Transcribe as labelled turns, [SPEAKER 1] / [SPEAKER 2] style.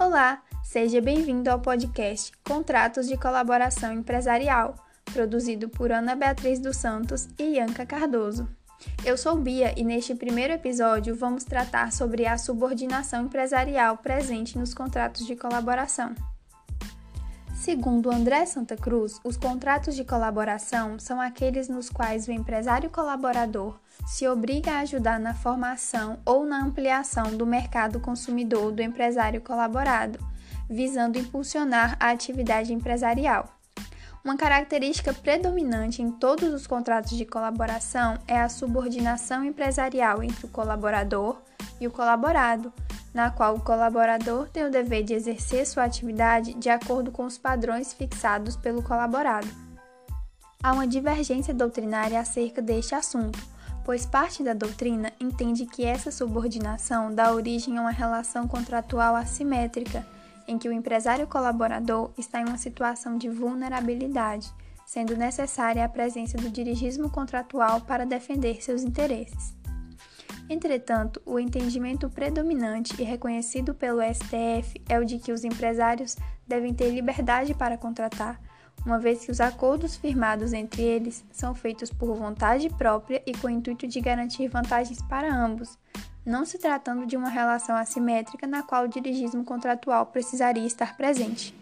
[SPEAKER 1] Olá, seja bem-vindo ao podcast Contratos de Colaboração Empresarial, produzido por Ana Beatriz dos Santos e Ianca Cardoso. Eu sou Bia e neste primeiro episódio vamos tratar sobre a subordinação empresarial presente nos contratos de colaboração. Segundo André Santa Cruz, os contratos de colaboração são aqueles nos quais o empresário colaborador se obriga a ajudar na formação ou na ampliação do mercado consumidor do empresário colaborado, visando impulsionar a atividade empresarial. Uma característica predominante em todos os contratos de colaboração é a subordinação empresarial entre o colaborador e o colaborado, na qual o colaborador tem o dever de exercer sua atividade de acordo com os padrões fixados pelo colaborado. Há uma divergência doutrinária acerca deste assunto, pois parte da doutrina entende que essa subordinação dá origem a uma relação contratual assimétrica, em que o empresário colaborador está em uma situação de vulnerabilidade, sendo necessária a presença do dirigismo contratual para defender seus interesses. Entretanto, o entendimento predominante e reconhecido pelo STF é o de que os empresários devem ter liberdade para contratar, uma vez que os acordos firmados entre eles são feitos por vontade própria e com o intuito de garantir vantagens para ambos, não se tratando de uma relação assimétrica na qual o dirigismo contratual precisaria estar presente.